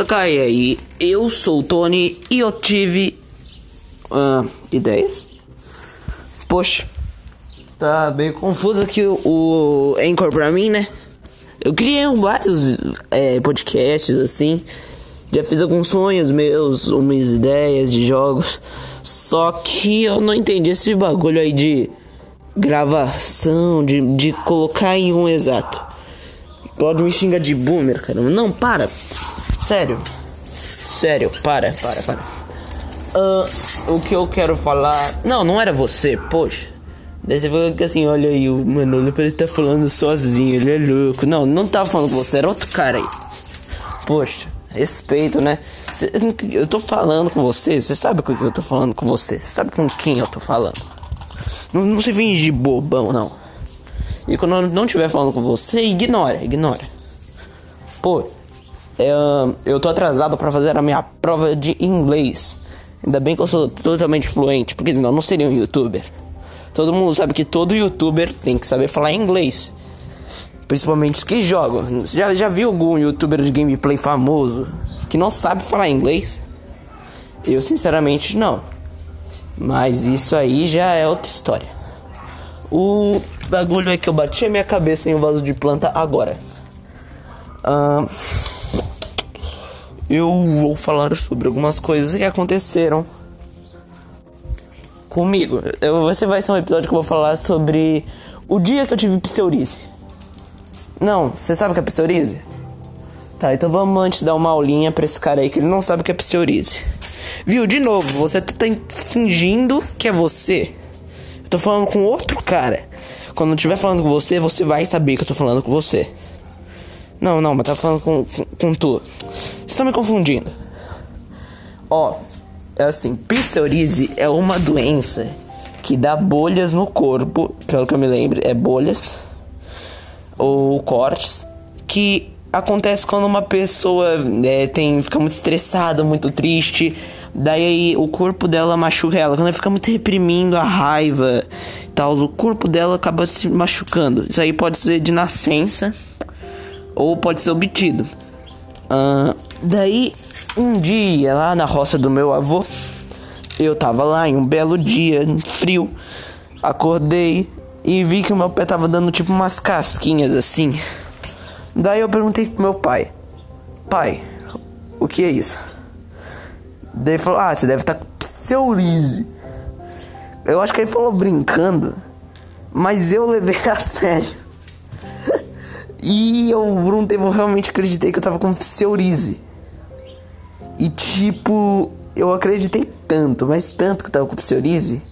Kakai aí, eu sou o Tony e eu tive ah, ideias. Poxa, tá bem confuso aqui o, o Anchor pra mim, né? Eu criei vários é, podcasts assim, já fiz alguns sonhos meus, umas ideias de jogos, só que eu não entendi esse bagulho aí de gravação, de, de colocar em um exato. Pode me xingar de boomer, caramba. Não, para. Sério. Sério, para, para, para. Uh, o que eu quero falar. Não, não era você, poxa. Daí você falou que assim, olha aí, o Manolo parece que tá falando sozinho, ele é louco. Não, não tava falando com você, era outro cara aí. Poxa, respeito, né? Cê, eu tô falando com você, você sabe com que eu tô falando com você, você sabe com quem eu tô falando. Não, não se finge bobão, não. E quando eu não estiver falando com você, ignora, ignora. Pô, eu, é, eu tô atrasado para fazer a minha prova de inglês. Ainda bem que eu sou totalmente fluente, porque senão eu não seria um youtuber. Todo mundo sabe que todo youtuber tem que saber falar inglês. Principalmente os que jogam. Já, já viu algum youtuber de gameplay famoso que não sabe falar inglês? Eu sinceramente não. Mas isso aí já é outra história. O bagulho é que eu bati a minha cabeça em um vaso de planta agora. Uh, eu vou falar sobre algumas coisas que aconteceram comigo. Eu, você vai ser um episódio que eu vou falar sobre o dia que eu tive psoríase. Não, você sabe o que é psoríase? Tá, então vamos antes dar uma aulinha pra esse cara aí que ele não sabe o que é psoríase. Viu? De novo, você tá fingindo que é você. Eu tô falando com outro cara. Quando eu estiver falando com você, você vai saber que eu tô falando com você. Não, não, mas tá falando com, com, com tu. Você tá me confundindo. Ó, é assim, psoríase é uma doença que dá bolhas no corpo, pelo que eu me lembro, é bolhas ou cortes que acontece quando uma pessoa é, tem fica muito estressada, muito triste, daí o corpo dela machuca ela, quando ela fica muito reprimindo a raiva, tal, o corpo dela acaba se machucando. Isso aí pode ser de nascença ou pode ser obtido. Uh, daí um dia lá na roça do meu avô, eu tava lá em um belo dia frio, acordei e vi que o meu pé tava dando tipo umas casquinhas assim. Daí eu perguntei pro meu pai: Pai, o que é isso? Daí ele falou: Ah, você deve estar tá com psoríase. Eu acho que ele falou brincando, mas eu levei a sério. e eu, por um tempo, realmente acreditei que eu tava com psoríase. E tipo, eu acreditei tanto, mas tanto que eu tava com psoríase,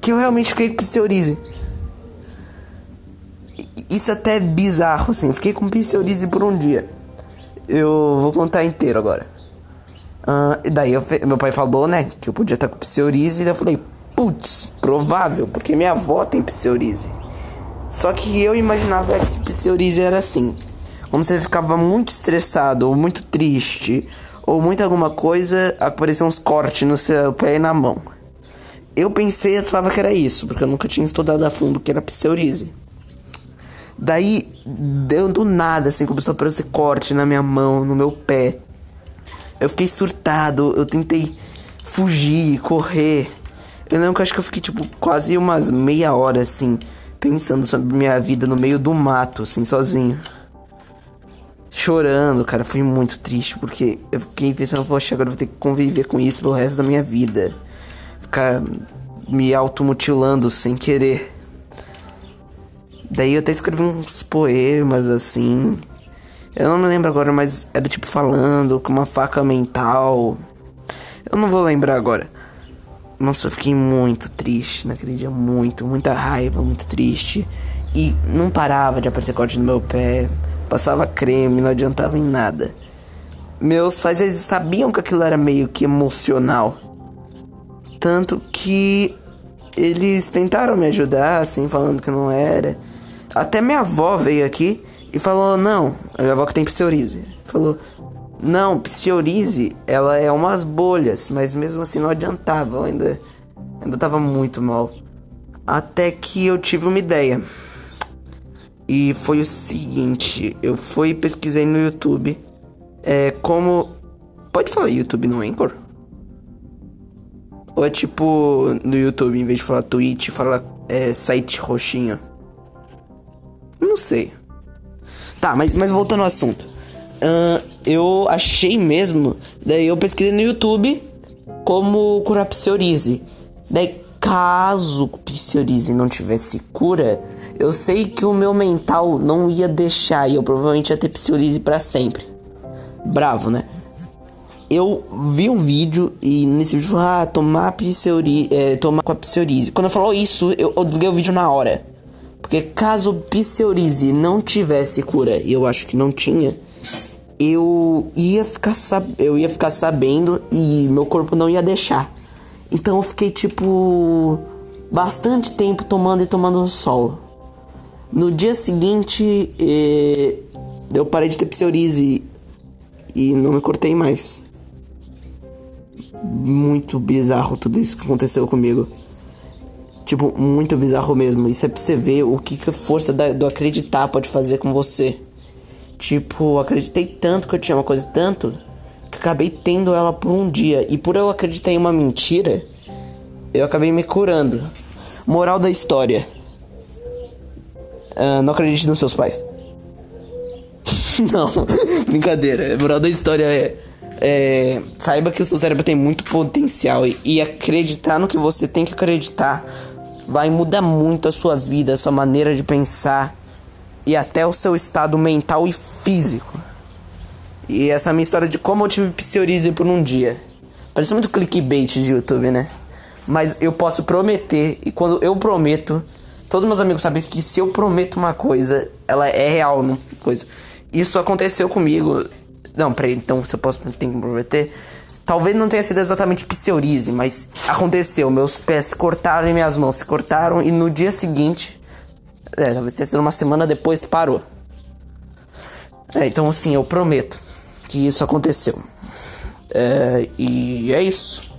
que eu realmente fiquei com psoríase. Isso até é bizarro, assim. Eu fiquei com psoríase por um dia. Eu vou contar inteiro agora. Uh, daí eu, meu pai falou, né, que eu podia estar com psoríase. E eu falei, putz, provável, porque minha avó tem psoríase. Só que eu imaginava que psoríase era assim. Como você ficava muito estressado, ou muito triste, ou muito alguma coisa, apareciam uns cortes no seu pé e na mão. Eu pensei, eu falava que era isso, porque eu nunca tinha estudado a fundo que era psoríase. Daí, deu do nada, assim, começou a aparecer corte na minha mão, no meu pé. Eu fiquei surtado, eu tentei fugir, correr. Eu lembro que acho que eu fiquei, tipo, quase umas meia hora, assim, pensando sobre minha vida no meio do mato, assim, sozinho. Chorando, cara, fui muito triste, porque eu fiquei pensando, poxa, agora eu vou ter que conviver com isso pelo resto da minha vida. Ficar me automutilando sem querer. Daí eu até escrevi uns poemas assim. Eu não me lembro agora, mas era tipo falando com uma faca mental. Eu não vou lembrar agora. Nossa, eu fiquei muito triste naquele dia, muito, muita raiva, muito triste. E não parava de aparecer corte no meu pé. Passava creme, não adiantava em nada. Meus pais eles sabiam que aquilo era meio que emocional. Tanto que eles tentaram me ajudar, assim, falando que não era. Até minha avó veio aqui e falou: Não, a minha avó que tem psoríase. Falou: Não, psoríase, ela é umas bolhas, mas mesmo assim não adiantava, eu ainda, ainda tava muito mal. Até que eu tive uma ideia. E foi o seguinte: eu fui pesquisei no YouTube é, como Pode falar YouTube no Anchor? Ou é tipo no YouTube, em vez de falar Twitch, fala é, site roxinho? Não sei. Tá, mas, mas voltando ao assunto. Uh, eu achei mesmo. Daí eu pesquisei no YouTube como curar psoríase. Daí, caso psoríase não tivesse cura, eu sei que o meu mental não ia deixar e eu provavelmente ia ter psoríase para sempre. Bravo, né? Eu vi um vídeo e nesse vídeo falou, ah, tomar psoríase, é, tomar com a psoríase. Quando falou isso, eu, eu liguei o vídeo na hora. Porque caso psoríase não tivesse cura, e eu acho que não tinha, eu ia ficar sab eu ia ficar sabendo e meu corpo não ia deixar. Então eu fiquei tipo bastante tempo tomando e tomando sol. No dia seguinte, eh, eu parei de ter psoríase e não me cortei mais. Muito bizarro tudo isso que aconteceu comigo. Tipo, muito bizarro mesmo. Isso é pra você ver o que, que a força da, do acreditar pode fazer com você. Tipo, acreditei tanto que eu tinha uma coisa tanto que acabei tendo ela por um dia. E por eu acreditar em uma mentira, eu acabei me curando. Moral da história: uh, Não acredite nos seus pais. não, brincadeira. Moral da história é, é. Saiba que o seu cérebro tem muito potencial e, e acreditar no que você tem que acreditar vai mudar muito a sua vida, a sua maneira de pensar e até o seu estado mental e físico. E essa é a minha história de como eu tive psoríase por um dia. Parece muito clickbait de YouTube, né? Mas eu posso prometer, e quando eu prometo, todos meus amigos sabem que se eu prometo uma coisa, ela é real, não coisa. Isso aconteceu comigo. Não, peraí, então se eu posso tem que prometer. Talvez não tenha sido exatamente psoríase, mas aconteceu. Meus pés se cortaram e minhas mãos se cortaram, e no dia seguinte é, talvez tenha sido uma semana depois parou. É, então assim, eu prometo que isso aconteceu. É, e é isso.